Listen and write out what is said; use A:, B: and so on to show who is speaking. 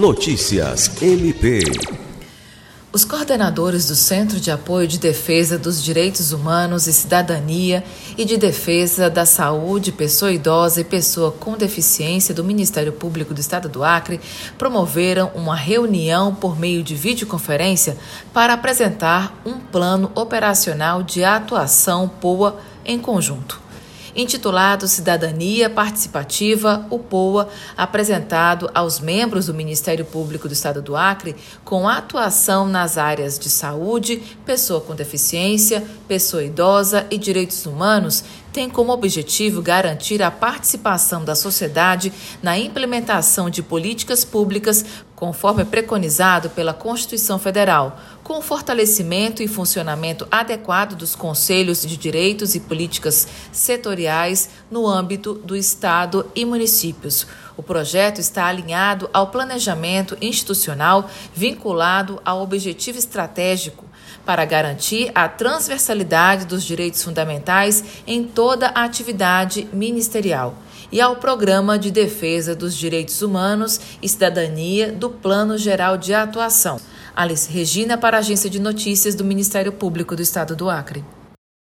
A: Notícias MP.
B: Os coordenadores do Centro de Apoio de Defesa dos Direitos Humanos e Cidadania e de Defesa da Saúde, Pessoa Idosa e Pessoa com Deficiência do Ministério Público do Estado do Acre promoveram uma reunião por meio de videoconferência para apresentar um plano operacional de atuação POA em conjunto intitulado Cidadania Participativa, o POA, apresentado aos membros do Ministério Público do Estado do Acre, com atuação nas áreas de saúde, pessoa com deficiência, pessoa idosa e direitos humanos, tem como objetivo garantir a participação da sociedade na implementação de políticas públicas conforme preconizado pela Constituição Federal, com o fortalecimento e funcionamento adequado dos conselhos de direitos e políticas setoriais no âmbito do Estado e municípios. O projeto está alinhado ao planejamento institucional vinculado ao objetivo estratégico para garantir a transversalidade dos direitos fundamentais em toda a atividade ministerial e ao Programa de Defesa dos Direitos Humanos e Cidadania do Plano Geral de Atuação. Alice Regina para a Agência de Notícias do Ministério Público do Estado do Acre.